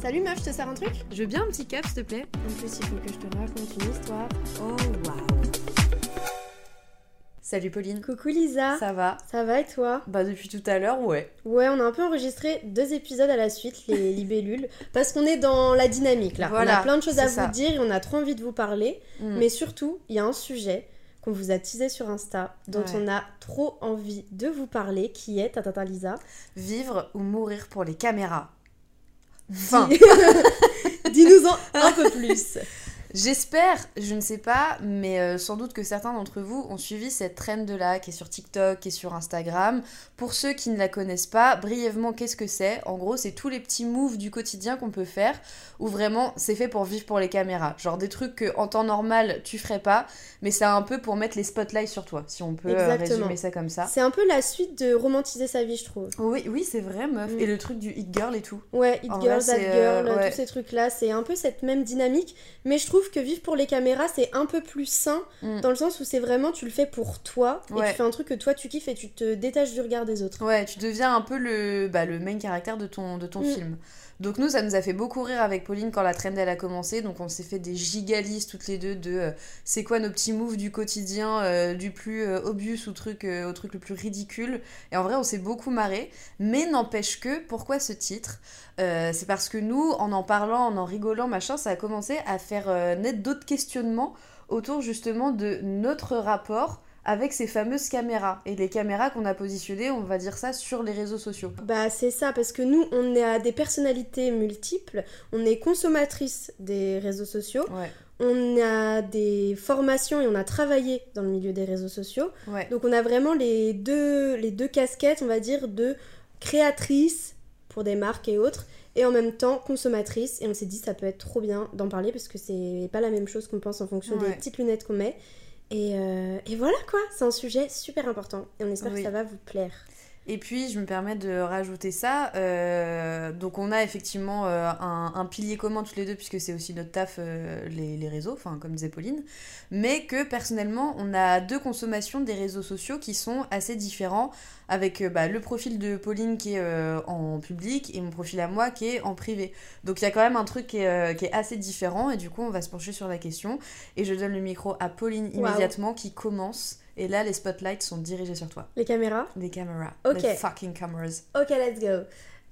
Salut meuf, je te sers un truc? Je veux bien un petit cap, s'il te plaît En plus, il faut que je te raconte une histoire. Oh, waouh Salut Pauline. Coucou Lisa. Ça va? Ça va et toi? Bah depuis tout à l'heure, ouais. Ouais, on a un peu enregistré deux épisodes à la suite, les libellules, parce qu'on est dans la dynamique là. Voilà, on a plein de choses à ça. vous dire et on a trop envie de vous parler. Mm. Mais surtout, il y a un sujet qu'on vous a teasé sur Insta, dont Ouais. on a trop envie de vous parler, qui est, tata Lisa. Vivre ou mourir pour les caméras? Dis-nous-en un peu plus. J'espère, je ne sais pas, mais euh, sans doute que certains d'entre vous ont suivi cette trend de là qui est sur TikTok et sur Instagram. Pour ceux qui ne la connaissent pas, brièvement, qu'est-ce que c'est? En gros, c'est tous les petits moves du quotidien qu'on peut faire où vraiment c'est fait pour vivre pour les caméras. Genre des trucs que en temps normal tu ferais pas, mais c'est un peu pour mettre les spotlights sur toi, si on peut euh, Exactement. résumer ça comme ça. C'est un peu la suite de romantiser sa vie, je trouve. Oui, oui, c'est vrai, meuf. Mm. Et le truc du hit girl et tout. Ouais, It En Girl, vrai, That Girl, euh, ouais. tous ces trucs-là, c'est un peu cette même dynamique. Mais je trouve que vivre pour les caméras, c'est un peu plus sain, Mm. dans le sens où c'est vraiment, tu le fais pour toi, et tu fais un truc que toi tu kiffes et tu te détaches du regard des autres. Ouais, tu deviens un peu le, bah, le main caractère de ton, de ton Mm. film. Donc nous, ça nous a fait beaucoup rire avec Pauline quand la trend elle a commencé. Donc on s'est fait des gigalistes toutes les deux de euh, c'est quoi nos petits moves du quotidien, euh, du plus euh, au truc, euh, au truc le plus ridicule. Et en vrai, on s'est beaucoup marré. Mais n'empêche que, pourquoi ce titre? C'est parce que nous, en en parlant, en en rigolant, machin, ça a commencé à faire naître d'autres questionnements autour justement de notre rapport avec ces fameuses caméras et les caméras qu'on a positionnées, on va dire ça, sur les réseaux sociaux. Bah c'est ça, parce que nous, on a des personnalités multiples, on est consommatrices des réseaux sociaux, Ouais, on a des formations et on a travaillé dans le milieu des réseaux sociaux. ouais. Donc on a vraiment les deux, les deux casquettes, on va dire, de créatrice pour des marques et autres, et en même temps consommatrice. Et on s'est dit ça peut être trop bien d'en parler parce que c'est pas la même chose qu'on pense en fonction des petites lunettes qu'on met. Et, euh, et voilà quoi, c'est un sujet super important et on espère Oui. que ça va vous plaire. Et puis, je me permets de rajouter ça. euh, donc, on a effectivement euh, un, un pilier commun toutes les deux, puisque c'est aussi notre taf, euh, les, les réseaux, enfin, comme disait Pauline. Mais que personnellement, on a deux consommations des réseaux sociaux qui sont assez différents, avec bah, le profil de Pauline qui est en public et mon profil à moi qui est en privé. Donc, il y a quand même un truc qui est, qui est assez différent, et du coup, on va se pencher sur la question. Et je donne le micro à Pauline immédiatement, qui commence. Et là, les spotlights sont dirigés sur toi. Les caméras Les caméras. Ok. Les fucking cameras. Ok, let's go.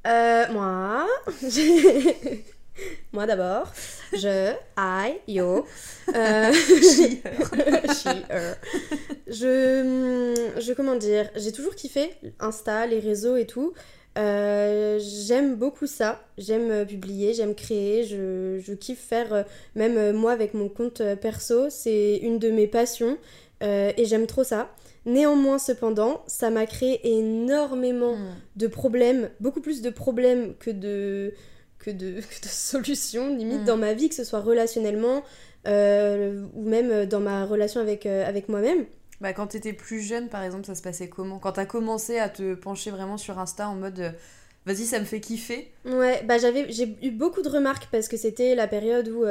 Euh, moi, moi d'abord, je, I, yo, euh, she, her. Je, je, comment dire, j'ai toujours kiffé Insta, les réseaux et tout. Euh, j'aime beaucoup ça, j'aime publier, j'aime créer, je, je kiffe faire, même moi avec mon compte perso, c'est une de mes passions euh, et j'aime trop ça. Néanmoins, cependant, ça m'a créé énormément Mm. de problèmes, beaucoup plus de problèmes que de, que de, que de solutions, limite, dans ma vie, que ce soit relationnellement euh, ou même dans ma relation avec, euh, avec moi-même. Bah, quand t'étais plus jeune, par exemple, ça se passait comment? Quand t'as commencé à te pencher vraiment sur Insta en mode euh, vas-y, ça me fait kiffer. Ouais, bah j'avais, j'ai eu beaucoup de remarques parce que c'était la période où euh,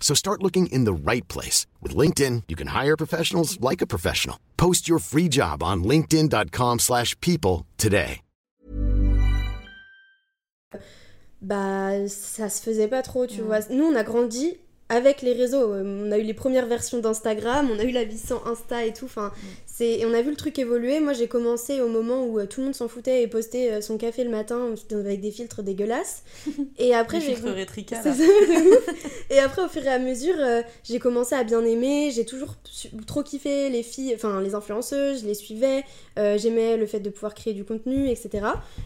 So start looking in the right place. With LinkedIn, you can hire professionals like a professional. Post your free job on linkedin.com/people slash people today. bah ça se faisait pas trop, tu vois. Nous, on a grandi avec les réseaux. Euh, On a eu les premières versions d'Instagram, on a eu la vie sans Insta et tout. Enfin, c'est et on a vu le truc évoluer. Moi, j'ai commencé au moment où euh, tout le monde s'en foutait et postait euh, son café le matin avec des filtres dégueulasses. Et après, j'ai filtres rétrica, C'est là. ça, de ouf. Et après, au fur et à mesure, euh, j'ai commencé à bien aimer. J'ai toujours trop kiffé les filles, enfin les influenceuses, je les suivais. J'aimais le fait de pouvoir créer du contenu, etc.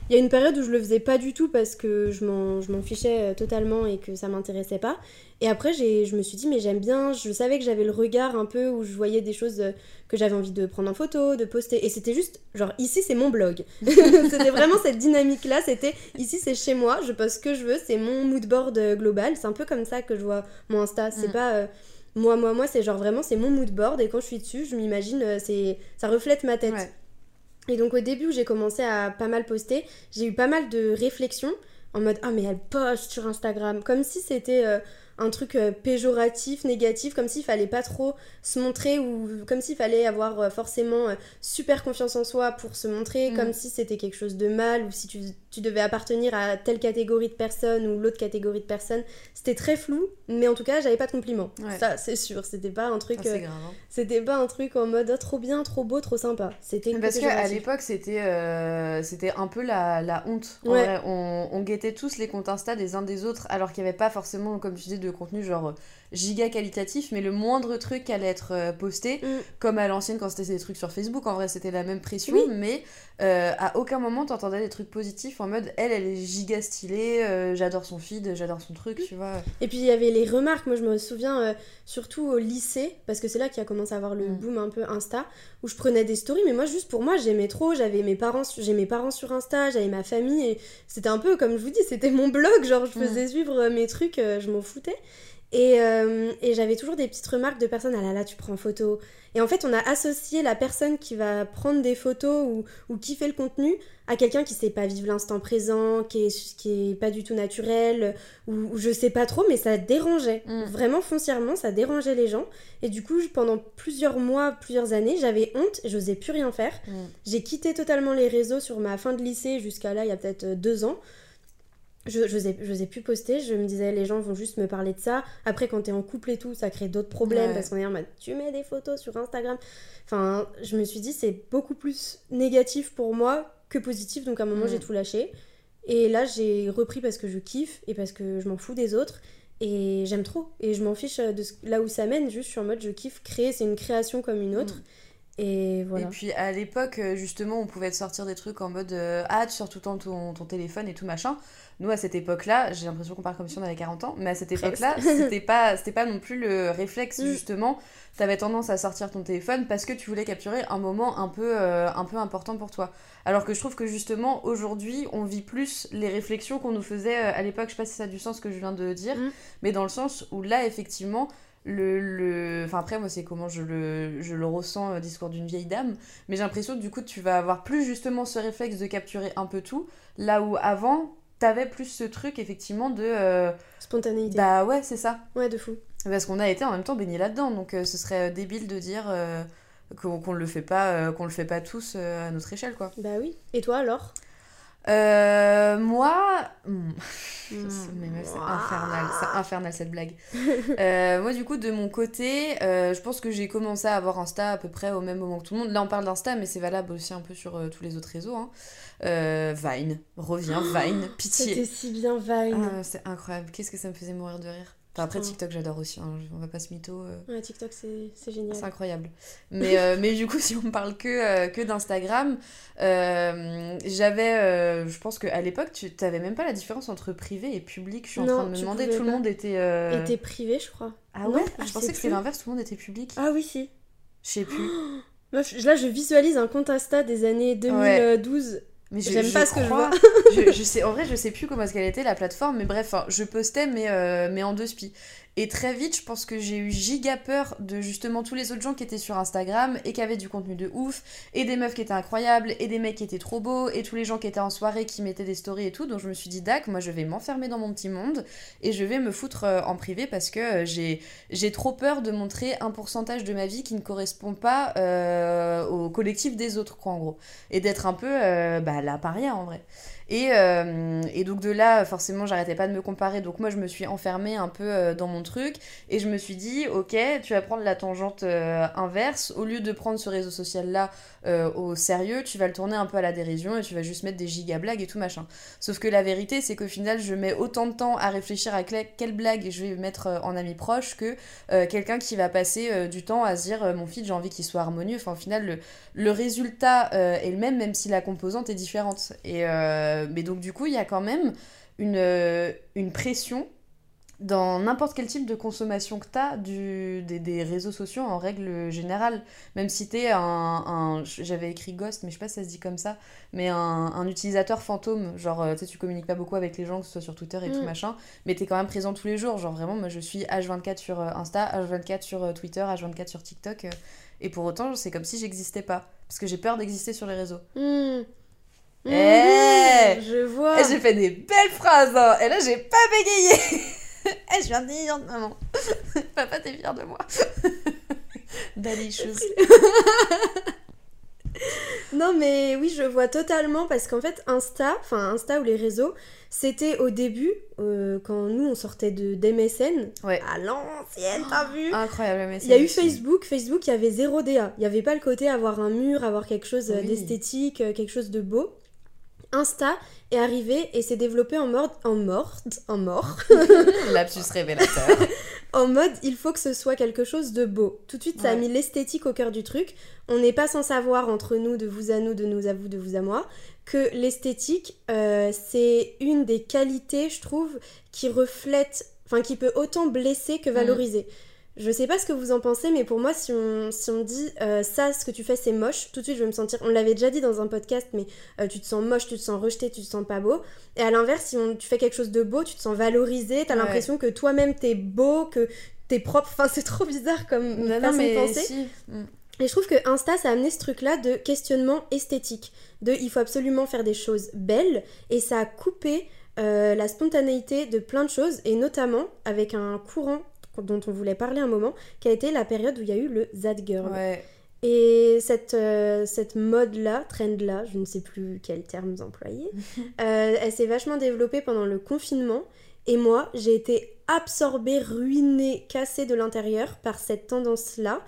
Il y a une période où je le faisais pas du tout parce que je m'en fichais totalement et que ça m'intéressait pas. Et après, je me suis dit, mais j'aime bien. Je savais que j'avais le regard un peu où je voyais des choses euh, que j'avais envie de prendre en photo, de poster. Et c'était juste, genre, ici, c'est mon blog. c'était vraiment cette dynamique-là. C'était, ici, c'est chez moi, je poste ce que je veux, c'est mon mood board euh, global. C'est un peu comme ça que je vois mon Insta. C'est Mm. pas. euh, moi, moi, moi, c'est genre vraiment, c'est mon mood board. Et quand je suis dessus, je m'imagine, c'est ça reflète ma tête. Ouais. Et donc au début où j'ai commencé à pas mal poster, j'ai eu pas mal de réflexions en mode ah mais elle poste sur Instagram comme si c'était euh, un truc euh, péjoratif, négatif, comme s'il fallait pas trop se montrer ou comme s'il fallait avoir euh, forcément euh, super confiance en soi pour se montrer, Mm. comme si c'était quelque chose de mal ou si tu, tu devais appartenir à telle catégorie de personnes ou l'autre catégorie de personnes. C'était très flou, mais en tout cas j'avais pas de compliments. Ouais. Ça c'est sûr, c'était pas un truc, Ah, euh, hein. c'était pas un truc en mode oh, trop bien, trop beau, trop sympa. C'était Parce qu'à l'époque, c'était euh, c'était un peu la, la honte. En Ouais. vrai, on, on guettait tous les comptes Insta des uns des autres, alors qu'il n'y avait pas forcément, comme tu dis, de contenu genre giga qualitatif, mais le moindre truc allait être euh, posté, Mm. comme à l'ancienne quand c'était des trucs sur Facebook. En vrai, c'était la même pression, Oui. mais euh, à aucun moment t'entendais des trucs positifs en mode elle, elle est giga stylée, euh, j'adore son feed, j'adore son truc, tu vois. Et puis il y avait les remarques, moi je me souviens euh, surtout au lycée, parce que c'est là qu'il a commencé à avoir le Mm. boom un peu Insta, où je prenais des stories, mais moi juste pour moi j'aimais trop, j'avais mes parents, j'ai mes parents sur Insta, j'avais ma famille, et c'était un peu comme je vous dis, c'était mon blog, genre je Mm. faisais suivre mes trucs, je m'en foutais. Et, euh, et j'avais toujours des petites remarques de personnes, ah là là, tu prends photo. Et en fait, on a associé la personne qui va prendre des photos ou, ou qui fait le contenu à quelqu'un qui sait pas vivre l'instant présent, qui est, qui est pas du tout naturel, ou, ou je sais pas trop, mais ça dérangeait. Mm. Vraiment foncièrement, ça dérangeait les gens. Et du coup, je- pendant plusieurs mois, plusieurs années, j'avais honte, j'osais plus rien faire. Mm. J'ai quitté totalement les réseaux sur ma fin de lycée jusqu'à là, il y a peut-être euh, deux ans. Je j'osais j'osais plus poster, je me disais les gens vont juste me parler de ça. Après quand t'es en couple et tout, ça crée d'autres problèmes Ouais. parce qu'on est en mode tu mets des photos sur Instagram. Enfin, je me suis dit c'est beaucoup plus négatif pour moi que positif, donc à un moment Mm. j'ai tout lâché. Et là j'ai repris parce que je kiffe et parce que je m'en fous des autres. Et j'aime trop. Et je m'en fiche de ce- là où ça mène, juste je suis en mode je kiffe créer, c'est une création comme une autre. Et voilà. Et puis à l'époque, euh, justement, on pouvait te sortir des trucs en mode euh, Ah, tu sors tout le temps ton, ton téléphone et tout machin. Nous, à cette époque-là, j'ai l'impression qu'on parle comme si on avait 40 ans, mais à cette époque-là, c'était pas, c'était pas non plus le réflexe, Mm. justement. T'avais tendance à sortir ton téléphone parce que tu voulais capturer un moment un peu, euh, un peu important pour toi. Alors que je trouve que justement, aujourd'hui, on vit plus les réflexions qu'on nous faisait euh, à l'époque. Je sais pas si ça a du sens ce que je viens de dire, Mm. mais dans le sens où là, effectivement, le, le... Enfin après, moi, c'est comment je le, je le ressens, euh, discours d'une vieille dame. Mais j'ai l'impression que du coup, tu vas avoir plus justement ce réflexe de capturer un peu tout. Là où avant, t'avais plus ce truc, effectivement, de... euh, Spontanéité. bah ouais, c'est ça. Ouais, de fou. Parce qu'on a été en même temps baigné là-dedans. Donc euh, ce serait euh, débile de dire euh, qu'on qu'on le fait pas, euh, qu'on le fait pas tous euh, à notre échelle, quoi. Bah oui. Et toi alors? Euh, moi... hmm, Mm. mais meuf, c'est infernal, c'est infernal cette blague. Euh, moi, du coup, de mon côté, euh, je pense que j'ai commencé à avoir Insta à peu près au même moment que tout le monde. Là, on parle d'Insta, mais c'est valable aussi un peu sur tous les autres réseaux. hein. Vine, reviens, Vine, C'était pitié. si bien Vine. Ah, c'est incroyable, qu'est-ce que ça me faisait mourir de rire. Enfin, après. TikTok, j'adore aussi, hein, on va pas se mytho. euh, Ouais, TikTok, c'est génial. c'est incroyable. Mais, euh, mais du coup, si on parle que, euh, que d'Instagram, j'avais. je pense qu'à l'époque, tu n'avais même pas la différence entre privé et public. Je suis en train de me demander, tout le monde était. t'es privé, je crois. Ah Non, ouais? je Je pensais sais que c'était l'inverse, tout le monde était public. Ah oui, si. Je sais plus. Là, je visualise un compte Insta des années 2012. Mais je- J'aime pas ce que je vois. je, je sais, en vrai, je sais plus comment est-ce qu'elle était la plateforme, mais bref, enfin, je postais, mais, euh, mais en deux spi. Et très vite, je pense que j'ai eu giga peur de justement tous les autres gens qui étaient sur Instagram et qui avaient du contenu de ouf, et des meufs qui étaient incroyables, et des mecs qui étaient trop beaux, et tous les gens qui étaient en soirée qui mettaient des stories et tout. Donc je me suis dit, Dac, moi je vais m'enfermer dans mon petit monde et je vais me foutre euh, en privé parce que euh, j'ai, j'ai trop peur de montrer un pourcentage de ma vie qui ne correspond pas euh, au collectif des autres, quoi, en gros. Et d'être un peu bah, la paria en vrai. Et, euh, et, donc de là, forcément, j'arrêtais pas de me comparer. Donc moi, je me suis enfermée un peu euh, dans mon truc. Et je me suis dit, ok, tu vas prendre la tangente euh, inverse. Au lieu de prendre ce réseau social-là au sérieux, tu vas le tourner un peu à la dérision et tu vas juste mettre des giga blagues et tout machin. Sauf que la vérité, c'est qu'au final, je mets autant de temps à réfléchir à quelle blague je vais mettre en ami proche que quelqu'un qui va passer du temps à se dire, mon fils, j'ai envie qu'il soit harmonieux. Enfin, au final, le, le résultat est le même, même si la composante est différente. Et euh, mais donc, du coup, il y a quand même une, euh, une pression dans n'importe quel type de consommation que tu as du, des, réseaux sociaux en règle générale. Même si tu es un, J'avais écrit ghost, mais je sais pas si ça se dit comme ça, mais un, utilisateur fantôme. Genre, euh, tu sais, tu communiques pas beaucoup avec les gens, que ce soit sur Twitter et tout mm. machin, mais tu es quand même présent tous les jours. Genre, vraiment, moi je suis H24 sur Insta, H24 sur Twitter, H24 sur TikTok. et pour autant, c'est comme si j'existais pas. Parce que j'ai peur d'exister sur les réseaux. Mm. Mmh, Je vois. J'ai fait des belles phrases. Hein. Et là, j'ai pas bégayé. Eh, je viens de dire, maman. Papa, t'es fier de moi. Daddy chose. non, mais oui, je vois totalement parce qu'en fait, Insta, enfin Insta ou les réseaux, c'était au début, euh, quand nous on sortait de d'MSN, ouais. à l'ancienne, t'as vu? Incroyable, MSN. Il y a eu Facebook, Facebook, il y avait zéro DA. Il n'y avait pas le côté avoir un mur, avoir quelque chose d'esthétique, euh, quelque chose de beau. Insta est arrivé et s'est développé en mode en mort en mort. Lapsus révélateur. En mode il faut que ce soit quelque chose de beau. Tout de suite ça a mis l'esthétique au cœur du truc. On n'est pas sans savoir entre nous de vous à nous de nous à vous de vous à moi que l'esthétique euh, c'est une des qualités je trouve qui reflète enfin qui peut autant blesser que mm. valoriser je sais pas ce que vous en pensez, mais pour moi, si on, si on dit euh, ça, ce que tu fais, c'est moche, tout de suite, je vais me sentir. On l'avait déjà dit dans un podcast, mais euh, tu te sens moche, tu te sens rejeté, tu te sens pas beau. Et à l'inverse, si on, tu fais quelque chose de beau, tu te sens valorisé, t'as l'impression que toi-même t'es beau, que t'es propre. Enfin, c'est trop bizarre comme façon de penser. Mm. Et je trouve que Insta, ça a amené ce truc-là de questionnement esthétique. De il faut absolument faire des choses belles, et ça a coupé. Euh, la spontanéité de plein de choses et notamment avec un courant dont on voulait parler un moment, qui a été la période où il y a eu le Zad Girl. Et cette, euh, cette mode-là, trend-là, je ne sais plus quels termes employer, euh, elle s'est vachement développée pendant le confinement. Et moi, j'ai été absorbée, ruinée, cassée de l'intérieur par cette tendance-là.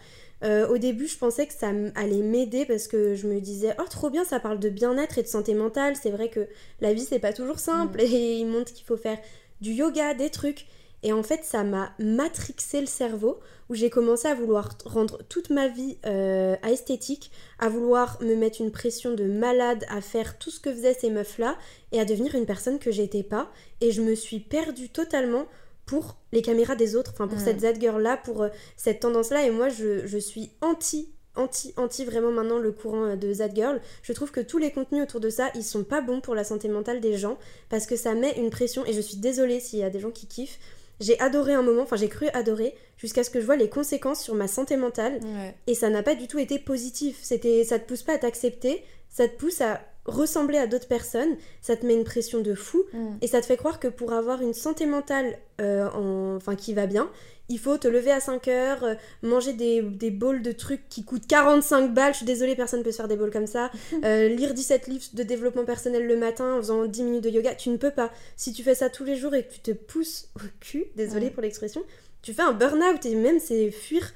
Euh, au début, je pensais que ça allait m'aider parce que je me disais oh trop bien, ça parle de bien-être et de santé mentale. C'est vrai que la vie c'est pas toujours simple mm. et il montre qu'il faut faire du yoga, des trucs. Et en fait, ça m'a matrixé le cerveau, où j'ai commencé à vouloir rendre toute ma vie euh, à esthétique, à vouloir me mettre une pression de malade, à faire tout ce que faisaient ces meufs-là, et à devenir une personne que j'étais pas. Et je me suis perdue totalement pour les caméras des autres, enfin pour cette Z-girl-là, pour euh, cette tendance-là. Et moi, je, je suis anti anti anti vraiment maintenant le courant euh, de That Girl. Je trouve que tous les contenus autour de ça, ils sont pas bons pour la santé mentale des gens parce que ça met une pression et je suis désolée s'il y a des gens qui kiffent, j'ai adoré un moment, enfin j'ai cru adorer, jusqu'à ce que je vois les conséquences sur ma santé mentale. Et ça n'a pas du tout été positif. C'était, ça te pousse pas à t'accepter, ça te pousse à ressembler à d'autres personnes, ça te met une pression de fou, mm. et ça te fait croire que pour avoir une santé mentale euh, enfin, qui va bien, il faut te lever à 5 heures, euh, manger des, des bols de trucs qui coûtent 45 balles, je suis désolée, personne ne peut se faire des bols comme ça, euh, lire 17 livres de développement personnel le matin en faisant 10 minutes de yoga, tu ne peux pas. Si tu fais ça tous les jours et que tu te pousses au cul, désolée pour l'expression, tu fais un burn-out et même c'est fuir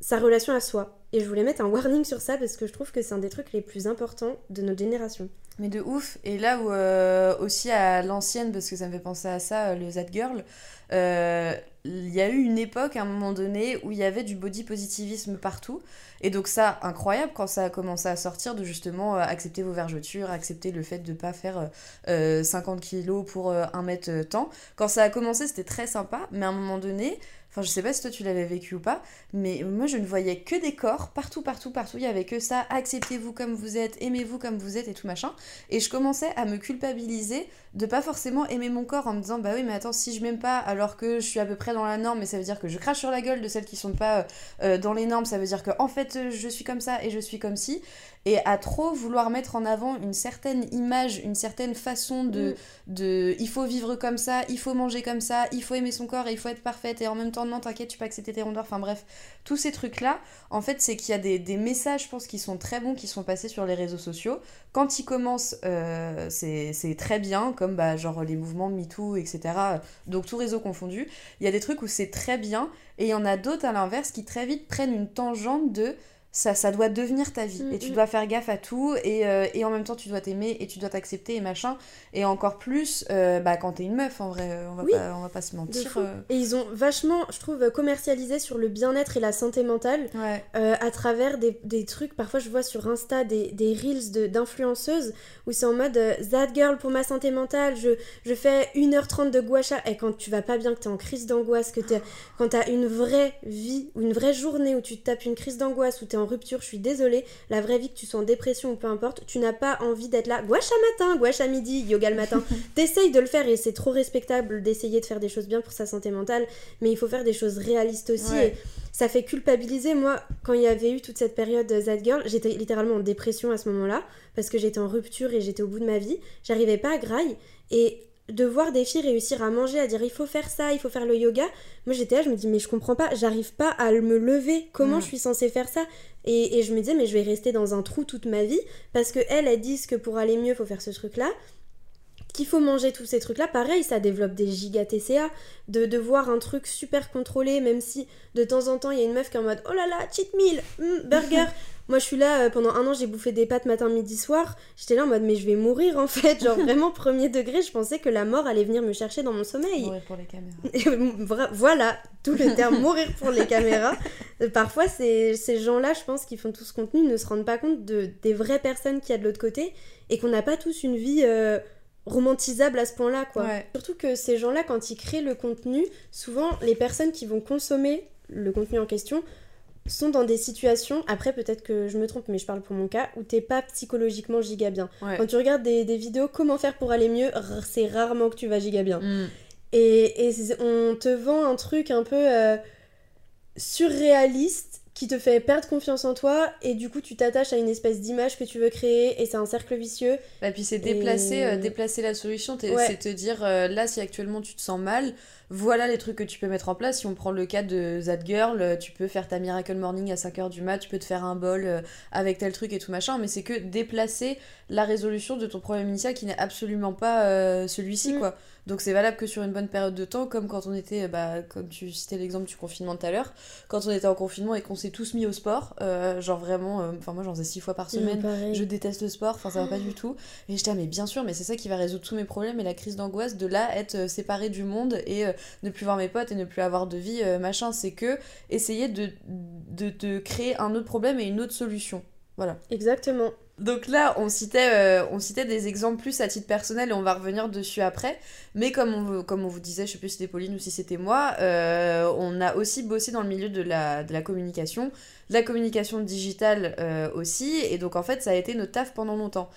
sa relation à soi. Et je voulais mettre un warning sur ça parce que je trouve que c'est un des trucs les plus importants de notre génération. Mais de ouf. Et là où euh, aussi à l'ancienne, parce que ça me fait penser à ça, le Z Girl, euh, il y a eu une époque à un moment donné où il y avait du body positivisme partout. Et donc ça, incroyable quand ça a commencé à sortir de justement euh, accepter vos vergetures, accepter le fait de ne pas faire 50 kilos pour un mètre temps. Quand ça a commencé, c'était très sympa, mais à un moment donné, Enfin, je sais pas si toi tu l'avais vécu ou pas, mais moi je ne voyais que des corps partout, partout, partout. Il y avait que ça. Acceptez-vous comme vous êtes, aimez-vous comme vous êtes et tout machin. Et je commençais à me culpabiliser de pas forcément aimer mon corps en me disant bah oui mais attends si je m'aime pas alors que je suis à peu près dans la norme mais ça veut dire que je crache sur la gueule de celles qui sont pas euh, euh, dans les normes ça veut dire que en fait je suis comme ça et je suis comme si et à trop vouloir mettre en avant une certaine image une certaine façon de, Mm. de il faut vivre comme ça il faut manger comme ça il faut aimer son corps et il faut être parfaite et en même temps non t'inquiète tu peux accepter tes rondeurs. Enfin bref tous ces trucs là en fait c'est qu'il y a des, messages je pense qui sont très bons qui sont passés sur les réseaux sociaux. Quand ils commencent euh, c'est c'est très bien comme bah, genre les mouvements MeToo etc donc tout réseau confondu il y a des trucs où c'est très bien et il y en a d'autres à l'inverse qui très vite prennent une tangente de ça, ça doit devenir ta vie et tu Mhm. dois faire gaffe à tout et, euh, et en même temps tu dois t'aimer et tu dois t'accepter et machin et encore plus euh, bah, quand t'es une meuf en vrai euh, on va, Oui. pas, on va pas se mentir. Et ils ont vachement, je trouve, commercialisé sur le bien-être et la santé mentale ouais euh, à travers des, des trucs. Parfois, je vois sur Insta des, des reels de- d'influenceuses où c'est en mode That girl pour ma santé mentale, je, je fais 1h30 de gua sha. Et quand tu vas pas bien, que t'es en crise d'angoisse, que t'es, quand t'as une vraie vie ou une vraie journée où tu te tapes une crise d'angoisse, où t'es en rupture, je suis désolée, la vraie vie, que tu sois en dépression ou peu importe, tu n'as pas envie d'être là, gua sha matin, gua sha midi, yoga le matin. T'essayes de le faire et c'est trop respectable d'essayer de faire des choses bien pour sa santé mentale, mais il faut faire des choses réalistes aussi. Ouais. Et ça fait culpabiliser. Moi, quand il y avait eu toute cette période de That Girl, j'étais littéralement en dépression à ce moment-là, parce que j'étais en rupture et j'étais au bout de ma vie. J'arrivais pas à graille. Et de voir des filles réussir à manger, à dire il faut faire ça, il faut faire le yoga, moi j'étais là, je me dis mais je comprends pas, j'arrive pas à me lever, comment Mm. je suis censée faire ça? Et, je me disais mais je vais rester dans un trou toute ma vie, parce que elles, elles disent que pour aller mieux, faut faire ce truc-là qu'il faut manger tous ces trucs-là, pareil, ça développe des giga TCA, de, de voir un truc super contrôlé, même si de temps en temps il y a une meuf qui est en mode oh là là, cheat meal, hmm, burger. Moi je suis là, euh, pendant un an j'ai bouffé des pâtes matin, midi, soir, j'étais là en mode mais je vais mourir en fait, genre vraiment premier degré, je pensais que la mort allait venir me chercher dans mon sommeil. Mourir pour les caméras voilà, tout le terme mourir pour les caméras. Euh, Parfois, ces gens-là, je pense, qui font tout ce contenu, ne se rendent pas compte de, des vraies personnes qu'il y a de l'autre côté et qu'on n'a pas tous une vie euh, romantisable à ce point-là, quoi. Ouais. Surtout que ces gens-là, quand ils créent le contenu, souvent, les personnes qui vont consommer le contenu en question sont dans des situations, après peut-être que je me trompe, mais je parle pour mon cas, où t'es pas psychologiquement giga bien. ouais Quand tu regardes des, des vidéos comment faire pour aller mieux, c'est rarement que tu vas giga bien. Mm. Et, on te vend un truc un peu euh, surréaliste qui te fait perdre confiance en toi et du coup tu t'attaches à une espèce d'image que tu veux créer et c'est un cercle vicieux. Et puis c'est déplacer, Et- euh, déplacer la solution, Ouais. c'est te dire euh, là si actuellement tu te sens mal, voilà les trucs que tu peux mettre en place. Si on prend le cas de That Girl, euh, tu peux faire ta Miracle Morning à 5h du mat, tu peux te faire un bol avec tel truc et tout machin, mais c'est que déplacer la résolution de ton problème initial qui n'est absolument pas euh, celui-ci Mm. quoi. Donc c'est valable que sur une bonne période de temps, comme quand on était, euh, bah, comme tu citais l'exemple du confinement tout à l'heure, quand on était en confinement et qu'on s'est tous mis au sport, euh, genre vraiment, euh, enfin moi j'en faisais six fois par semaine, je déteste le sport, enfin ça va pas du tout. Et j'étais, ah, mais bien sûr, mais c'est ça qui va résoudre tous mes problèmes et la crise d'angoisse de là être séparée du monde et euh, ne plus voir mes potes et ne plus avoir de vie, machin. C'est que essayer de, de, de créer un autre problème et une autre solution. Voilà. Exactement. Donc là, on citait, euh, on citait des exemples plus à titre personnel et on va revenir dessus après. Mais comme on, vous- comme on vous disait, je sais plus si c'était Pauline ou si c'était moi, euh, on a aussi bossé dans le milieu de la, de la communication, de la communication digitale euh, aussi. Et donc en fait, ça a été notre taf pendant longtemps.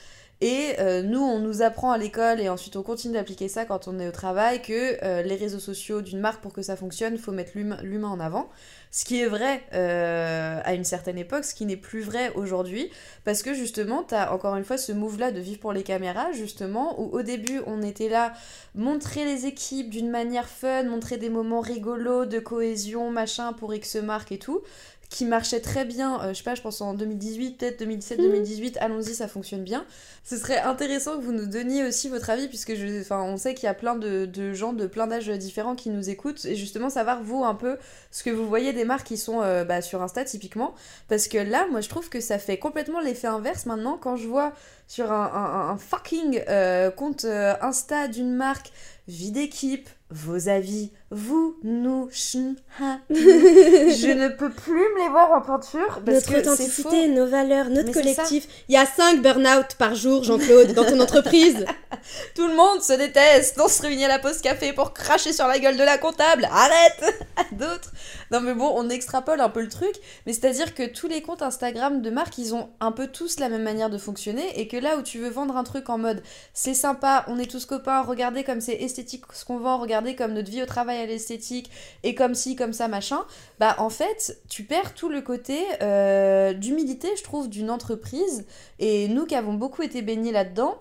Et euh, nous, on nous apprend à l'école et ensuite on continue d'appliquer ça quand on est au travail que euh, les réseaux sociaux d'une marque, pour que ça fonctionne, faut mettre l'humain en avant. Ce qui est vrai euh, à une certaine époque, ce qui n'est plus vrai aujourd'hui. Parce que justement, t'as encore une fois ce move-là de vivre pour les caméras, justement, où au début, on était là, montrer les équipes d'une manière fun, montrer des moments rigolos, de cohésion, machin, pour X marque et tout, qui marchait très bien, euh, je sais pas, je pense en 2018, peut-être 2017, 2018, allons-y, ça fonctionne bien. Ce serait intéressant que vous nous donniez aussi votre avis, puisque je, on sait qu'il y a plein de, de gens de plein d'âges différents qui nous écoutent, et justement savoir, vous, un peu, ce que vous voyez des marques qui sont euh, bah, sur Insta, typiquement, parce que là, moi, je trouve que ça fait complètement l'effet inverse maintenant. Quand je vois sur un, un- un fucking euh, compte euh, Insta d'une marque vie d'équipe, vos avis, vous, nous, chn, ha, nous. je ne peux plus me les voir en peinture parce notre que authenticité, nos valeurs, notre Mais collectif. Il y a 5 burn-out par jour, Jean-Claude, dans ton entreprise. Tout le monde se déteste, on se réunit à la pause café pour cracher sur la gueule de la comptable, arrête D'autres. Non mais bon, on extrapole un peu le truc, mais c'est-à-dire que tous les comptes Instagram de marque, ils ont un peu tous la même manière de fonctionner, et que là où tu veux vendre un truc en mode c'est sympa, on est tous copains, regardez comme c'est esthétique ce qu'on vend, regardez comme notre vie au travail est esthétique, et comme ci, comme ça, machin, bah en fait, tu perds tout le côté euh, d'humilité, je trouve, d'une entreprise, et nous qui avons beaucoup été baignés là-dedans,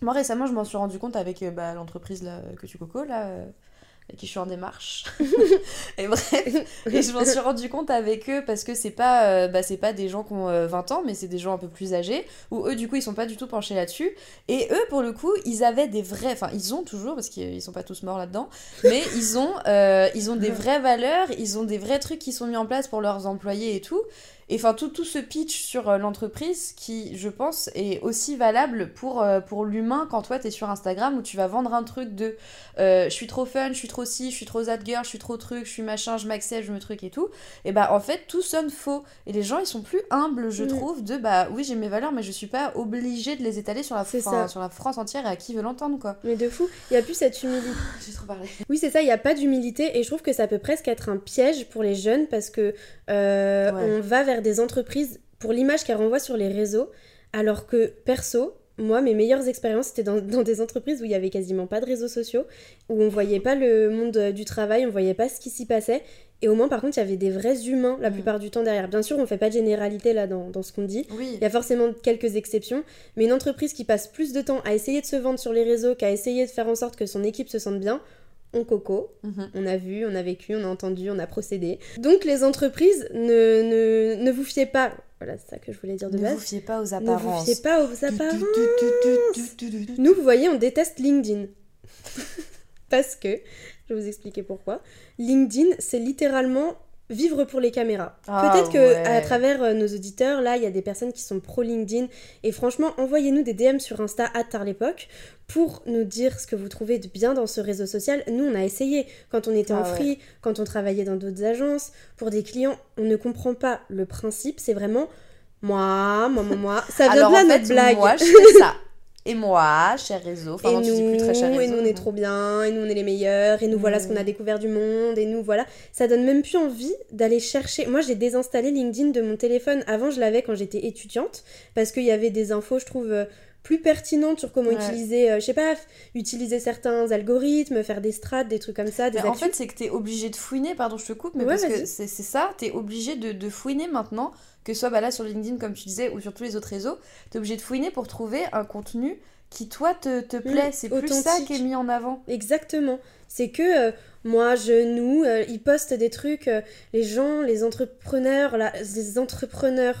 moi récemment, je m'en suis rendu compte avec euh, bah, l'entreprise que tu coco, là, euh, avec qui je suis en démarche. et bref, et je m'en suis rendu compte avec eux parce que c'est pas, euh, bah, c'est pas des gens qui ont euh, 20 ans, mais c'est des gens un peu plus âgés, où eux, du coup, ils sont pas du tout penchés là-dessus. Et eux, pour le coup, ils avaient des vrais, enfin, ils ont toujours, parce qu'ils sont pas tous morts là-dedans, mais ils ont, euh, ils ont des vraies valeurs, ils ont des vrais trucs qui sont mis en place pour leurs employés et tout. Et enfin, tout, tout ce pitch sur euh, l'entreprise qui, je pense, est aussi valable pour, euh, pour l'humain quand toi, t'es sur Instagram où tu vas vendre un truc de euh, je suis trop fun, je suis trop ci, je suis trop that girl, je suis trop truc, je suis machin, je m'accepte, je me truc et tout. Et bah, en fait, tout sonne faux. Et les gens, ils sont plus humbles, je Mm. trouve, de bah oui, j'ai mes valeurs, mais je suis pas obligée de les étaler sur la, sur la France entière et à qui veut l'entendre, quoi. Mais de fou, il n'y a plus cette humilité. J'ai trop parlé. Oui, c'est ça, il n'y a pas d'humilité et je trouve que ça peut presque être un piège pour les jeunes parce que euh, Ouais. on va vers des entreprises pour l'image qu'elles renvoient sur les réseaux, alors que perso, moi, mes meilleures expériences, c'était dans, dans des entreprises où il y avait quasiment pas de réseaux sociaux, où on voyait pas le monde euh, du travail, on voyait pas ce qui s'y passait. Et au moins, par contre, il y avait des vrais humains la Mm. plupart du temps derrière. Bien sûr, on fait pas de généralité là dans, dans ce qu'on dit. Oui. Il y a forcément quelques exceptions, mais une entreprise qui passe plus de temps à essayer de se vendre sur les réseaux qu'à essayer de faire en sorte que son équipe se sente bien, on coco. Mhm. On a vu, on a vécu, on a entendu, on a procédé. Donc les entreprises, ne, ne, ne vous fiez pas, voilà c'est ça que je voulais dire de Ne base, vous fiez pas aux ne vous apparences. fiez pas aux apparences. apparences. Nous, vous voyez, on déteste LinkedIn. Parce que, je vais vous expliquer pourquoi. LinkedIn, c'est littéralement vivre pour les caméras. Ah, Peut-être que ouais. à travers euh, nos auditeurs, là, il y a des personnes qui sont pro LinkedIn. Et franchement, envoyez-nous des DM sur Insta à l'époque pour nous dire ce que vous trouvez de bien dans ce réseau social. Nous, on a essayé quand on était en Ah ouais. free, quand on travaillait dans d'autres agences, pour des clients, on ne comprend pas le principe. C'est vraiment moi, moi, moi, moi. Ça vient de là en notre fait, blague. moi je fais ça. Et moi, cher réseau, enfin et non, tu dis nous, plus très cher réseau. et nous on est trop bien, et nous on est les meilleurs, et nous voilà ce qu'on a Mm. découvert du monde, et nous voilà. Ça donne même plus envie d'aller chercher. Moi j'ai désinstallé LinkedIn de mon téléphone. Avant je l'avais quand j'étais étudiante, parce qu'il y avait des infos, je trouve, euh, plus pertinentes sur comment Ouais. utiliser, euh, je sais pas, utiliser certains algorithmes, faire des strats, des trucs comme ça, des en fait, c'est que t'es obligé de fouiner, pardon, je te coupe, mais Ouais, parce que c'est ça, t'es obligé de, de fouiner maintenant, que ce soit bah, là sur LinkedIn, comme tu disais, ou sur tous les autres réseaux, t'es obligé de fouiner pour trouver un contenu qui, toi, te, te plaît. c'est plus ça Mm, qui est mis en avant. Exactement. C'est que euh, moi, je, nous, euh, ils postent des trucs, euh, les gens, les entrepreneurs, les entrepreneurs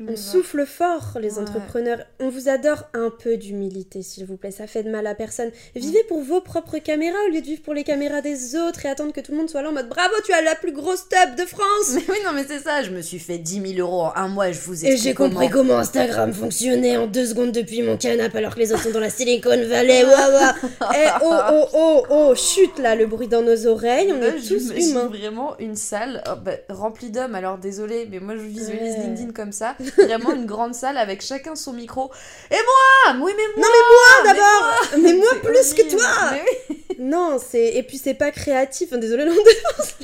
Me On voir. souffle fort, les Ouais. entrepreneurs. On vous adore un peu d'humilité, s'il vous plaît. Ça fait de mal à personne. Vivez pour vos propres caméras au lieu de vivre pour les caméras des autres et attendre que tout le monde soit là en mode Bravo, tu as la plus grosse tub de France Mais oui, non, mais c'est ça, je me suis fait 10 000 euros en un mois, je vous Et explique j'ai compris comment. comment Instagram fonctionnait en deux secondes depuis mon canapé alors que les autres sont dans la Silicon Valley. Ouah. Eh, oh, oh, oh, oh, chute là, le bruit dans nos oreilles. On Là, est tous humains. vraiment une salle oh, bah, remplie d'hommes. Alors désolé, mais moi je visualise Ouais. LinkedIn comme ça. Vraiment une grande salle avec chacun son micro. Et moi Oui, mais moi Non, mais moi d'abord Mais moi plus que toi Mais oui. Non, c'est et puis c'est pas créatif. Désolé,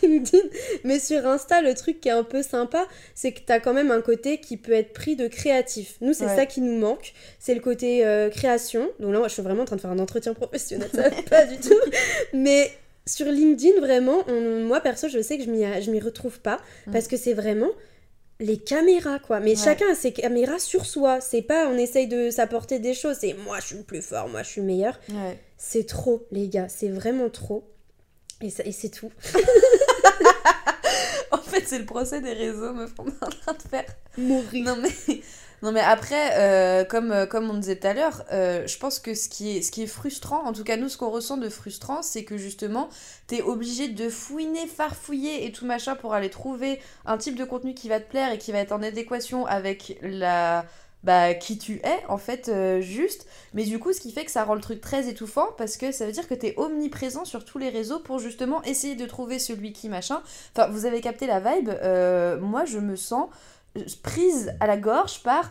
LinkedIn, mais sur Insta, le truc qui est un peu sympa, c'est que t'as quand même un côté qui peut être pris de créatif. Nous, c'est Ouais. ça qui nous manque, c'est le côté euh, création. Donc là, moi, je suis vraiment en train de faire un entretien professionnel, ça va pas du tout. Mais sur LinkedIn, vraiment, on- moi perso, je sais que je m'y je m'y retrouve pas parce que c'est vraiment les caméras quoi mais Ouais. chacun a ses caméras sur soi c'est pas on essaye de s'apporter des choses c'est moi je suis le plus fort moi je suis le meilleur Ouais. c'est trop, les gars, c'est vraiment trop. Et, ça- et c'est tout. En fait, c'est le procès des réseaux, meuf, qu'on est en train de faire. Mourir. Non mais, non mais après, euh, comme, euh, comme on disait tout à l'heure, euh, je pense que ce qui, est, ce qui est frustrant, en tout cas nous ce qu'on ressent de frustrant, c'est que justement, t'es obligé de fouiner, farfouiller et tout machin pour aller trouver un type de contenu qui va te plaire et qui va être en adéquation avec la... Bah, qui tu es en fait juste. Mais du coup ce qui fait que ça rend le truc très étouffant parce que ça veut dire que t'es omniprésent sur tous les réseaux pour justement essayer de trouver celui qui machin. Enfin vous avez capté la vibe moi je me sens prise à la gorge par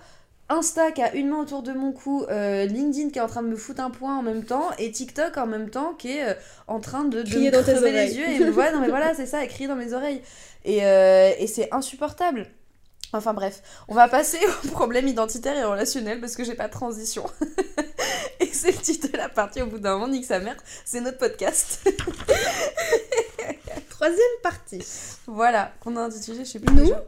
Insta qui a une main autour de mon cou, euh, LinkedIn qui est en train de me foutre un point en même temps, et TikTok en même temps qui est euh, en train de, de Crier me dans crever les yeux et me voilà, non mais voilà, c'est ça, et crier dans mes oreilles. Et, euh, et c'est insupportable. Enfin bref, on va passer aux problèmes identitaires et relationnels parce que j'ai pas de transition. et c'est le titre de la partie au bout d'un moment, nique sa mère, c'est notre podcast. Troisième partie. voilà, qu'on a intitulé, je sais plus. Nous déjà.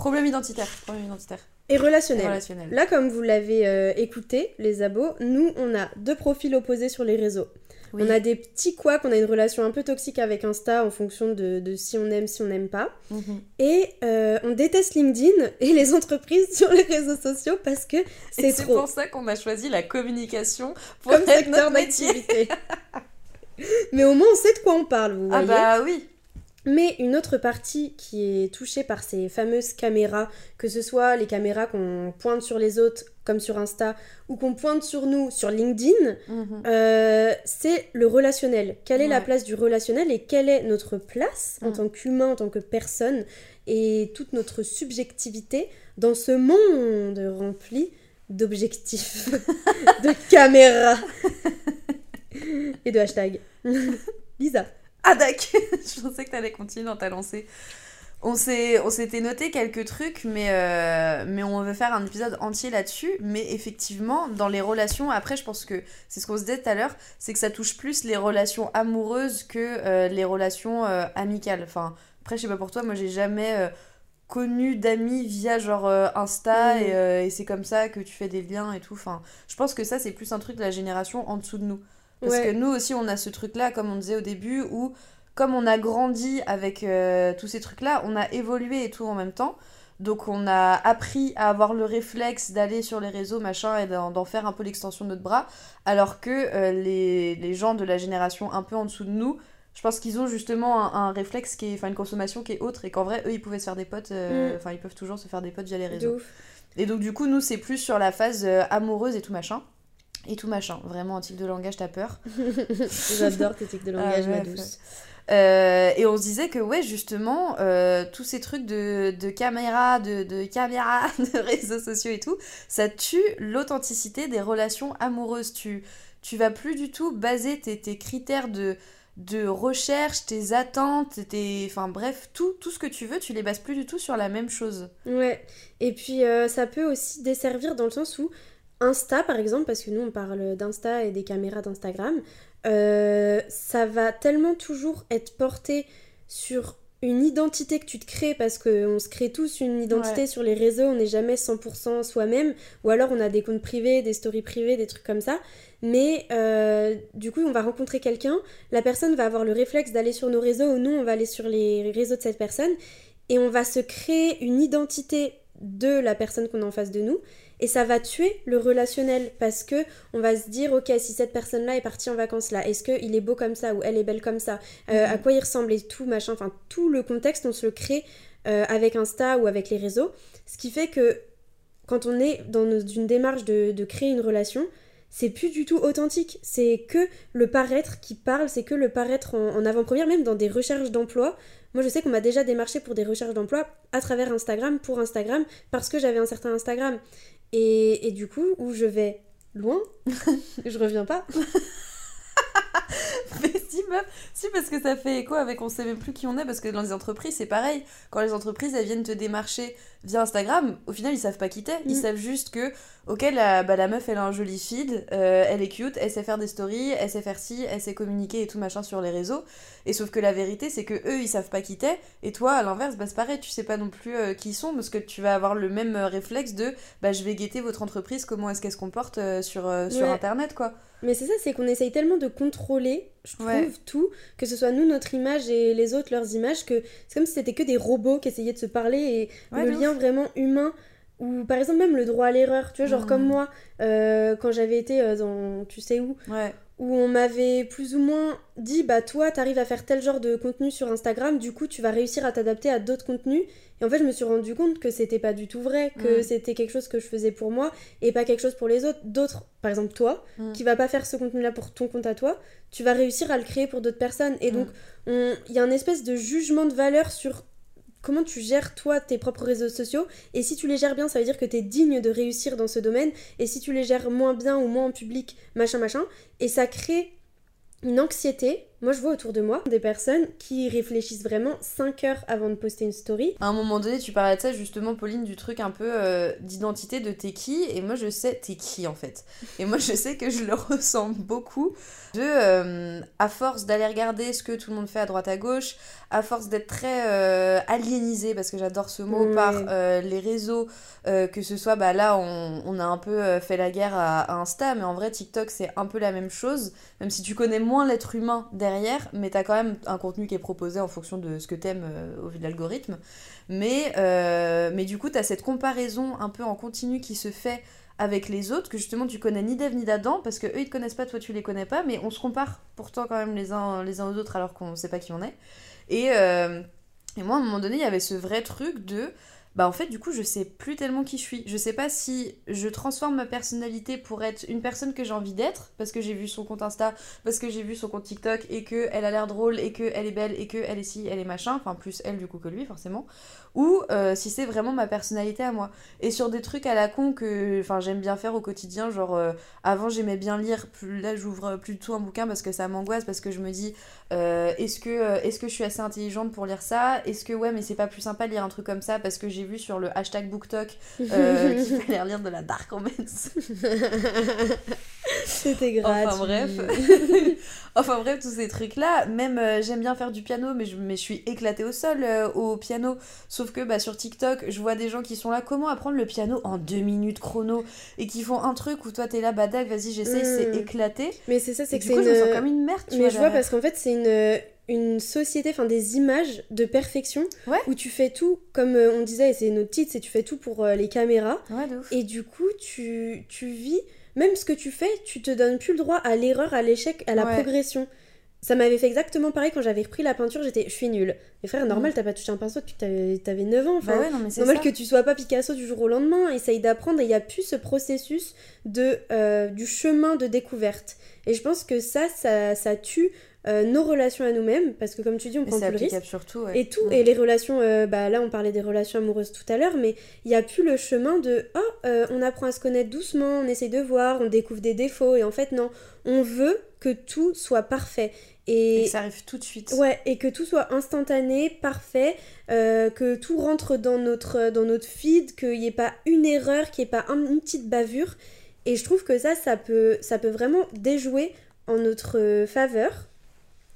Problème identitaire. Problème identitaire. Et Et relationnel. relationnel. Là, comme vous l'avez euh, écouté, les abos, nous, on a deux profils opposés sur les réseaux. Oui. On a des petits couacs, on a une relation un peu toxique avec Insta en fonction de, de si on aime, si on n'aime pas. Mhm. Et euh, on déteste LinkedIn et les entreprises sur les réseaux sociaux parce que Et c'est c'est trop. pour ça qu'on a choisi la communication pour Comme être secteur d'activité. Mais au moins, on sait de quoi on parle, vous Ah voyez. bah oui. Mais une autre partie qui est touchée par ces fameuses caméras, que ce soit les caméras qu'on pointe sur les autres, comme sur Insta, ou qu'on pointe sur nous sur LinkedIn, Mhm. euh, c'est le relationnel. Quelle est la place du relationnel et quelle est notre place en Mm. tant qu'humain, en tant que personne, et toute notre subjectivité dans ce monde rempli d'objectifs, de caméras et de hashtags. Lisa. Ah d'accord. Je pensais que t'allais continuer dans ta lancée. On s'est, on s'était noté quelques trucs, mais, euh, mais on veut faire un épisode entier là-dessus. Mais effectivement, dans les relations, après, je pense que c'est ce qu'on se disait tout à l'heure, c'est que ça touche plus les relations amoureuses que euh, les relations euh, amicales. Enfin, après, je sais pas pour toi, moi, j'ai jamais connu d'amis via genre Insta Mhm. et, et c'est comme ça que tu fais des liens et tout. Enfin, je pense que ça, c'est plus un truc de la génération en dessous de nous. Parce Ouais. que nous aussi, on a ce truc-là, comme on disait au début, où comme on a grandi avec euh, tous ces trucs-là, on a évolué et tout en même temps. Donc on a appris à avoir le réflexe d'aller sur les réseaux, machin, et d'en faire un peu l'extension de notre bras. Alors que euh, les, les gens de la génération un peu en dessous de nous, je pense qu'ils ont justement un, un réflexe qui est, enfin une consommation qui est autre, et qu'en vrai, eux, ils pouvaient se faire des potes, euh, Mm. enfin ils peuvent toujours se faire des potes via les réseaux. Et donc du coup, nous, c'est plus sur la phase euh, amoureuse et tout machin. Et tout machin. Vraiment, un type de langage, t'as peur. J'adore tes tics de langage, Ah, ma ouais, douce. Euh, et on se disait que ouais justement euh, tous ces trucs de, de caméra, de, de caméra, de réseaux sociaux et tout, ça tue l'authenticité des relations amoureuses. Tu, tu vas plus du tout baser tes, tes critères de, de recherche, tes attentes, tes, enfin bref, tout, tout ce que tu veux, tu les bases plus du tout sur la même chose. Ouais, et puis euh, ça peut aussi desservir dans le sens où Insta, par exemple, parce que nous on parle d'Insta et des caméras d'Instagram, euh, ça va tellement toujours être porté sur une identité que tu te crées parce qu'on se crée tous une identité Ouais. sur les réseaux, on n'est jamais 100% soi-même, ou alors on a des comptes privés, des stories privées, des trucs comme ça. Mais euh, du coup, on va rencontrer quelqu'un, la personne va avoir le réflexe d'aller sur nos réseaux ou nous, on va aller sur les réseaux de cette personne et on va se créer une identité de la personne qu'on a en face de nous et ça va tuer le relationnel parce que on va se dire ok si cette personne là est partie en vacances là est-ce qu'il est beau comme ça ou elle est belle comme ça? Euh, à quoi il ressemble et tout machin enfin tout le contexte on se le crée euh, avec Insta ou avec les réseaux ce qui fait que quand on est dans une démarche de, de créer une relation c'est plus du tout authentique. C'est que le paraître qui parle, c'est que le paraître en, en avant-première, même dans des recherches d'emploi. Moi, je sais qu'on m'a déjà démarché pour des recherches d'emploi à travers Instagram, pour Instagram, parce que j'avais un certain Instagram. Et, du coup, où je vais? Loin, je reviens pas. si, meuf, si, parce que ça fait écho avec on sait même plus qui on est, parce que dans les entreprises, c'est pareil. Quand les entreprises, elles viennent te démarcher via Instagram, au final, ils savent pas qui t'es. Ils Mm. savent juste que, ok, la, bah, la meuf, elle a un joli feed, euh, elle est cute, elle sait faire des stories, elle sait faire ci, elle sait communiquer et tout machin sur les réseaux. Et sauf que la vérité, c'est que eux, ils savent pas qui t'es. Et toi, à l'inverse, bah, c'est pareil, tu sais pas non plus euh, qui ils sont, parce que tu vas avoir le même euh, réflexe de, bah, je vais guetter votre entreprise, comment est-ce qu'elle se comporte euh, sur, sur Ouais. Internet, quoi. Mais c'est ça, c'est qu'on essaye tellement de contrôler, je trouve, Ouais. tout, que ce soit nous, notre image et les autres, leurs images, que c'est comme si c'était que des robots qui essayaient de se parler et Ouais, le lien vraiment humain, ou par exemple même le droit à l'erreur, tu vois, genre Mm. comme moi, euh, quand j'avais été euh, dans tu sais où, Ouais. où on m'avait plus ou moins dit bah toi t'arrives à faire tel genre de contenu sur Instagram du coup tu vas réussir à t'adapter à d'autres contenus et en fait je me suis rendu compte que c'était pas du tout vrai que Mm. c'était quelque chose que je faisais pour moi et pas quelque chose pour les autres d'autres par exemple toi Mm. qui va pas faire ce contenu là pour ton compte à toi tu vas réussir à le créer pour d'autres personnes et donc Mm. on- il y a un espèce de jugement de valeur sur comment tu gères toi tes propres réseaux sociaux et si tu les gères bien ça veut dire que tu es digne de réussir dans ce domaine et si tu les gères moins bien ou moins en public machin machin et ça crée une anxiété moi je vois autour de moi des personnes qui réfléchissent vraiment 5 heures avant de poster une story. À un moment donné, tu parlais de ça justement, Pauline, du truc un peu euh, d'identité de t'es qui, et moi je sais t'es qui en fait. Et moi je sais que je le ressens beaucoup. De, euh, à force d'aller regarder ce que tout le monde fait à droite à gauche, à force d'être très euh, aliénisé, parce que j'adore ce mot, par euh, les réseaux, que ce soit, bah là on, on a un peu fait la guerre à, à Insta, mais en vrai TikTok c'est un peu la même chose, même si tu connais moins l'être humain derrière, mais t'as quand même un contenu qui est proposé en fonction de ce que t'aimes euh, au vu de l'algorithme. Mais, euh, mais du coup, t'as cette comparaison un peu en continu qui se fait avec les autres, que justement tu connais ni d'Ève ni d'Adam, parce que eux ils te connaissent pas, toi tu les connais pas, mais on se compare pourtant quand même les uns, les uns aux autres alors qu'on sait pas qui on est. Et, euh, et moi à un moment donné, il y avait ce vrai truc de. Bah en fait du coup je sais plus tellement qui je suis. Je sais pas si je transforme ma personnalité pour être une personne que j'ai envie d'être parce que j'ai vu son compte Insta, parce que j'ai vu son compte TikTok et que elle a l'air drôle et que elle est belle et que elle est ci, elle est machin, enfin plus elle du coup que lui forcément. Ou euh, si c'est vraiment ma personnalité à moi. Et sur des trucs à la con que enfin j'aime bien faire au quotidien, genre euh, avant j'aimais bien lire, plus, là j'ouvre plus du tout un bouquin parce que ça m'angoisse parce que je me dis euh, est-ce que euh, est-ce que je suis assez intelligente pour lire ça? Est-ce que ouais mais c'est pas plus sympa de lire un truc comme ça parce que j'ai vu sur le hashtag BookTok euh, qu'il fallait relire de la dark romance. c'était gratuit Enfin bref. enfin bref, tous ces trucs-là. Même euh, j'aime bien faire du piano, mais je, mais je suis éclatée au sol euh, au piano. Sauf que bah, sur TikTok, je vois des gens qui sont là, comment apprendre le piano en deux minutes chrono? Et qui font un truc où toi t'es là, badag, vas-y, j'essaye, c'est Mm. éclaté. mais c'est ça c'est que c'est une je me sens comme une merde, tu mais je vois parce qu'en fait c'est une une société, enfin des images de perfection Ouais. où tu fais tout, comme euh, on disait, et c'est notre titre, c'est tu fais tout pour euh, les caméras. Ouais, de ouf. Et du coup, tu, tu vis, même ce que tu fais, tu te donnes plus le droit à l'erreur, à l'échec, à la Ouais. progression. Ça m'avait fait exactement pareil quand j'avais repris la peinture, j'étais, je suis nulle. Mais frère, normal, t'as pas touché un pinceau depuis que t'avais- t'avais 9 ans. Enfin, Bah ouais, non, mais c'est normal ça. que tu sois pas Picasso du jour au lendemain. Essaye d'apprendre et il n'y a plus ce processus de, euh, du chemin de découverte. Et je pense que ça, ça, ça tue euh, nos relations à nous-mêmes parce que comme tu dis, on Mais prend plus le risque. ouais. Et tout, Mm. et les relations, euh, bah là on parlait des relations amoureuses tout à l'heure, mais il n'y a plus le chemin de oh, euh, on apprend à se connaître doucement, on essaye de voir, on découvre des défauts, et en fait non, on veut que tout soit parfait. Et Et, que ça arrive tout de suite. ouais, et que tout soit instantané, parfait, que tout rentre dans notre, dans notre feed, qu'il n'y ait pas une erreur, qu'il n'y ait pas un- une petite bavure. Et je trouve que ça, ça peut, ça peut vraiment déjouer en notre faveur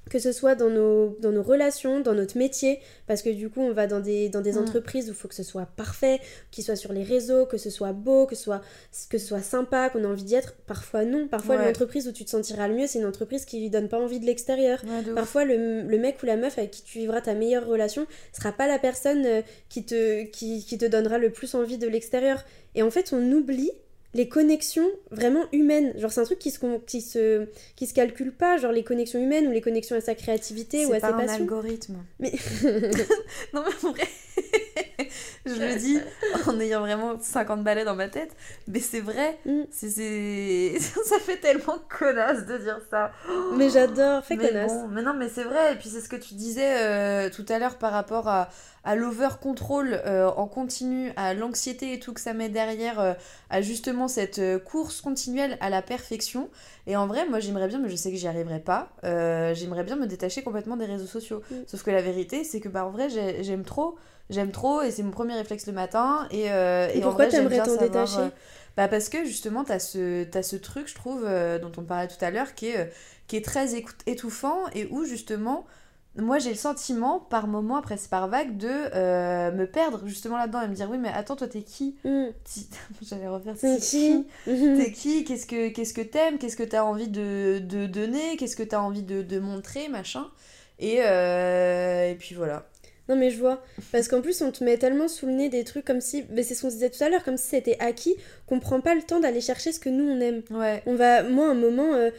que ce soit dans nos, dans nos relations, dans notre métier, parce que du coup on va dans des, dans des Mm. entreprises où il faut que ce soit parfait, qu'il soit sur les réseaux, que ce soit beau, que ce soit, que ce soit sympa, qu'on a envie d'y être. Parfois non, parfois Ouais. l'entreprise où tu te sentiras le mieux, c'est une entreprise qui lui donne pas envie de l'extérieur. Ouais. Parfois, le, le mec ou la meuf avec qui tu vivras ta meilleure relation sera pas la personne euh, qui te, qui, qui te donnera le plus envie de l'extérieur. Et en fait, on oublie les connexions vraiment humaines. Genre, c'est un truc qui se, qui, se, qui se calcule pas, genre les connexions humaines ou les connexions à sa créativité ou à C'est ses pas un passions. algorithme. Mais non mais en vrai, je le dis en ayant vraiment 50 balais dans ma tête, mais c'est vrai. Mm. C'est, c'est- ça fait tellement connasse de dire ça. Mais j'adore, fais mais connasse. bon, mais non, mais c'est vrai. Et puis c'est ce que tu disais euh, tout à l'heure par rapport à, à l'over-control euh, en continu, à l'anxiété et tout que ça met derrière, euh, à justement cette euh, course continuelle à la perfection. Et en vrai, moi j'aimerais bien, mais je sais que j'y arriverai pas, euh, j'aimerais bien me détacher complètement des réseaux sociaux. Mm. Sauf que la vérité, c'est que bah, en vrai, j'ai- j'aime trop. J'aime trop et c'est mon premier réflexe le matin. Et, Et et pourquoi t'aimerais t'en détacher? bah parce que justement, t'as ce, t'as ce truc, je trouve, dont on parlait tout à l'heure, qui est, qui est très étouffant et où justement, moi j'ai le sentiment, par moment, après c'est par vague, de euh, me perdre justement là-dedans et me dire oui, mais attends, toi t'es qui Mm. J'allais refaire t'es qui Mhm. T'es qui Qu'est-ce que qu'est-ce que t'aimes Qu'est-ce que t'as envie de, de donner Qu'est-ce que t'as envie de, de montrer, machin et, euh, et puis voilà. Non mais je vois. Parce qu'en plus on te met tellement sous le nez des trucs comme si... Mais c'est ce qu'on se disait tout à l'heure, comme si c'était acquis, qu'on prend pas le temps d'aller chercher ce que nous on aime. Ouais. On va... Moi, un moment, euh,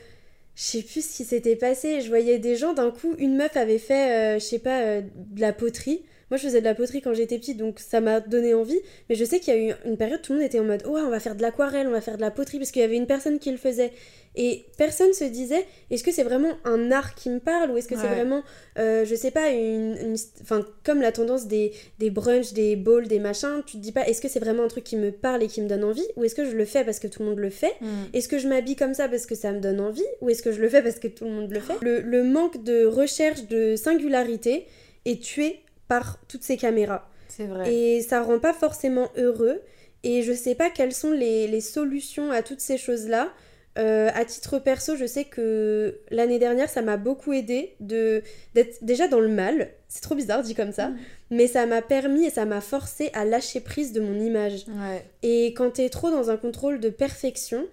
je sais plus ce qui s'était passé. Je voyais des gens, d'un coup, une meuf avait fait, euh, je sais pas, euh, de la poterie. Moi, je faisais de la poterie quand j'étais petite, donc ça m'a donné envie. Mais je sais qu'il y a eu une période, tout le monde était en mode, oh, on va faire de l'aquarelle, on va faire de la poterie, parce qu'il y avait une personne qui le faisait. Et personne se disait, est-ce que c'est vraiment un art qui me parle, ou est-ce que c'est vraiment, euh, je sais pas, une- Enfin, comme la tendance des, des brunchs, des bowls, des machins, tu te dis pas, est-ce que c'est vraiment un truc qui me parle et qui me donne envie, ou est-ce que je le fais parce que tout le monde le fait? Mm. est-ce que je m'habille comme ça parce que ça me donne envie ou est-ce que je le fais parce que tout le monde le fait? Le, le manque de recherche de singularité est tué par toutes ces caméras. C'est vrai. Et ça rend pas forcément heureux. Et je sais pas quelles sont les, les solutions à toutes ces choses-là. Euh, à titre perso, je sais que l'année dernière, ça m'a beaucoup aidé de d'être déjà dans le mal. C'est trop bizarre dit comme ça, mais ça m'a permis et ça m'a forcé à lâcher prise de mon image. Ouais. Et quand t'es trop dans un contrôle de perfection,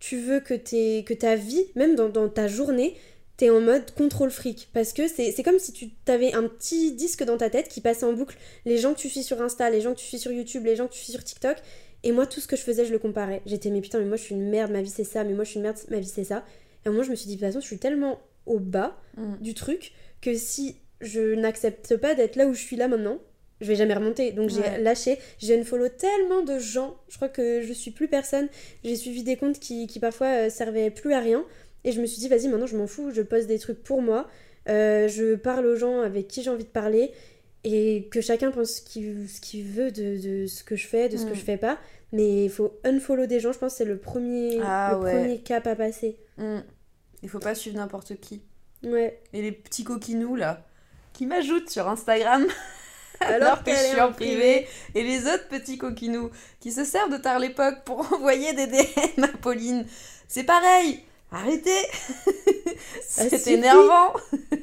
tu veux que, que ta vie, même dans, dans ta journée, t'es en mode contrôle fric. Parce que c'est comme si tu avais un petit disque dans ta tête qui passait en boucle les gens que tu suis sur Insta, les gens que tu suis sur YouTube, les gens que tu suis sur TikTok. Et moi, tout ce que je faisais, je le comparais. J'étais, mais putain, mais moi je suis une merde, ma vie c'est ça, mais moi je suis une merde, ma vie c'est ça. Et à un moment, je me suis dit, de toute façon, je suis tellement au bas Mm. du truc que si je n'accepte pas d'être là où je suis là maintenant, je vais jamais remonter. Donc j'ai lâché. J'ai follow tellement de gens. Je crois que je suis plus personne. J'ai suivi des comptes qui, qui parfois euh, servaient plus à rien. Et je me suis dit, vas-y, maintenant je m'en fous. Je poste des trucs pour moi. Euh, je parle aux gens avec qui j'ai envie de parler. Et que chacun pense ce qu'il ce qu'il veut de, de ce que je fais, de ce Mm. que je fais pas. Mais il faut unfollow des gens. Je pense que c'est le premier, Ah le ouais. premier cap à passer. Mm. Il faut pas suivre n'importe qui. Ouais. Et les petits coquinous là, qui m'ajoutent sur Instagram alors, Alors que je suis en en privé. Et les autres petits coquinous qui se servent de tard l'époque pour envoyer des DM à Pauline. C'est pareil Arrêtez. C'est énervant.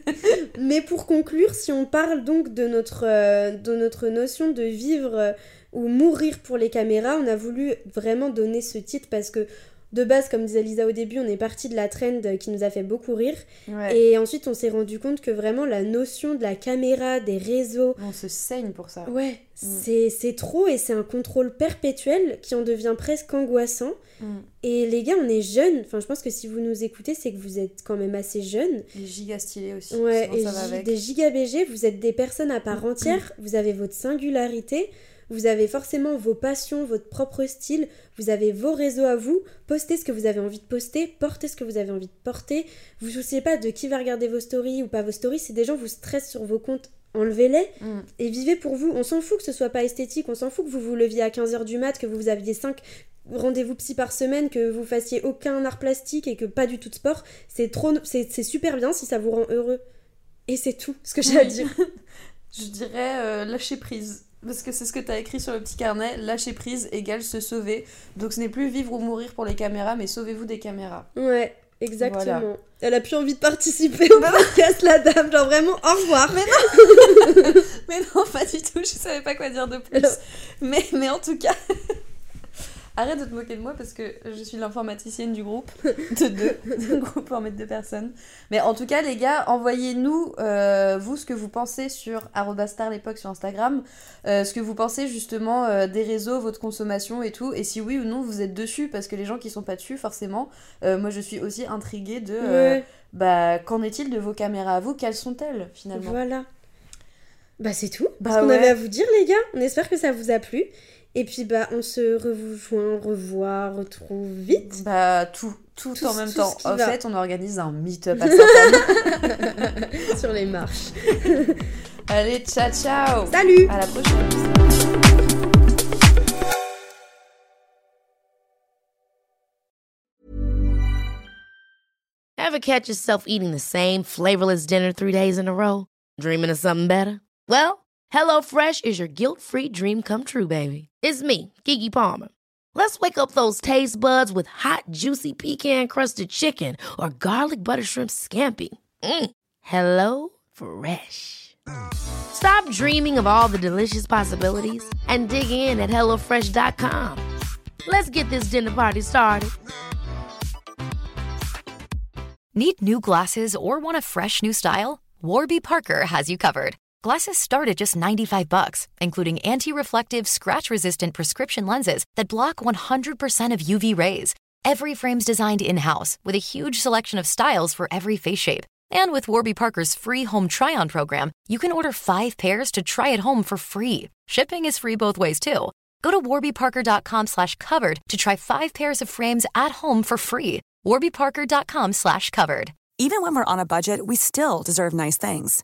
Mais pour conclure, si on parle donc de notre, euh, de notre notion de vivre euh, ou mourir pour les caméras, on a voulu vraiment donner ce titre parce que de base, comme disait Lisa au début, on est parti de la trend qui nous a fait beaucoup rire. Ouais. Et ensuite, on s'est rendu compte que vraiment la notion de la caméra, des réseaux, On se saigne pour ça. ouais, c'est c'est trop et c'est un contrôle perpétuel qui en devient presque angoissant. Mm. Et les gars, on est jeunes. Enfin, je pense que si vous nous écoutez, c'est que vous êtes quand même assez jeunes. Les giga stylés aussi. Ouais, sinon et ça va gi- avec. des giga BG, vous êtes des personnes à part entière, vous avez votre singularité, vous avez forcément vos passions, votre propre style, vous avez vos réseaux à vous, postez ce que vous avez envie de poster, portez ce que vous avez envie de porter, vous souciez pas de qui va regarder vos stories ou pas vos stories, si des gens vous stressent sur vos comptes, enlevez-les Mm. et vivez pour vous. On s'en fout que ce soit pas esthétique, on s'en fout que vous vous leviez à 15h du mat, que vous aviez 5 rendez-vous psy par semaine, que vous fassiez aucun art plastique et que pas du tout de sport. C'est trop, c'est super bien si ça vous rend heureux. Et c'est tout ce que j'ai à dire. Je dirais euh, lâcher prise. Parce que c'est ce que tu as écrit sur le petit carnet. Lâcher prise égale se sauver. Donc ce n'est plus vivre ou mourir pour les caméras, mais sauvez-vous des caméras. Ouais, exactement. Voilà. Elle a plus envie de participer au podcast, la dame. Genre vraiment, au revoir. Mais non, pas du tout, je savais pas quoi dire de plus. Alors- Mais, mais en tout cas, arrête de te moquer de moi parce que je suis l'informaticienne du groupe, de deux, de groupe formé de deux personnes. Mais en tout cas, les gars, envoyez-nous, euh, vous, ce que vous pensez sur l'époque sur Instagram, euh, ce que vous pensez justement euh, des réseaux, votre consommation et tout, et si oui ou non vous êtes dessus, parce que les gens qui sont pas dessus, forcément, moi je suis aussi intriguée de, Ouais, bah, qu'en est-il de vos caméras à vous? Quelles sont-elles finalement? Voilà. Bah c'est tout. Bah ce qu'on ouais. avait à vous dire les gars. On espère que ça vous a plu. Et puis bah on se rejoint, revoit, retrouve vite. Bah, tout, tout, Tout- en même tout temps. En va. fait, on organise un meet-up à. Sur les marches. Allez, ciao, ciao Salut À la prochaine Ever catch yourself eating the same flavorless dinner three days in a row? Dreaming of something better? Well, HelloFresh is your guilt free dream come true, baby. It's me, Kiki Palmer. Let's wake up those taste buds with hot, juicy pecan crusted chicken or garlic butter shrimp scampi. Mm. Hello Fresh. Stop dreaming of all the delicious possibilities and dig in at HelloFresh.com. Let's get this dinner party started. Need new glasses or want a fresh new style? Warby Parker has you covered. Glasses start at just 95 bucks, including anti-reflective, scratch-resistant prescription lenses that block 100% of UV rays. Every frame's designed in-house with a huge selection of styles for every face shape. And with Warby Parker's free home try-on program, you can order 5 pairs to try at home for free. Shipping is free both ways too. Go to warbyparker.com slash covered to try 5 pairs of frames at home for free. warbyparker.com slash covered. Even when we're on a budget, we still deserve nice things.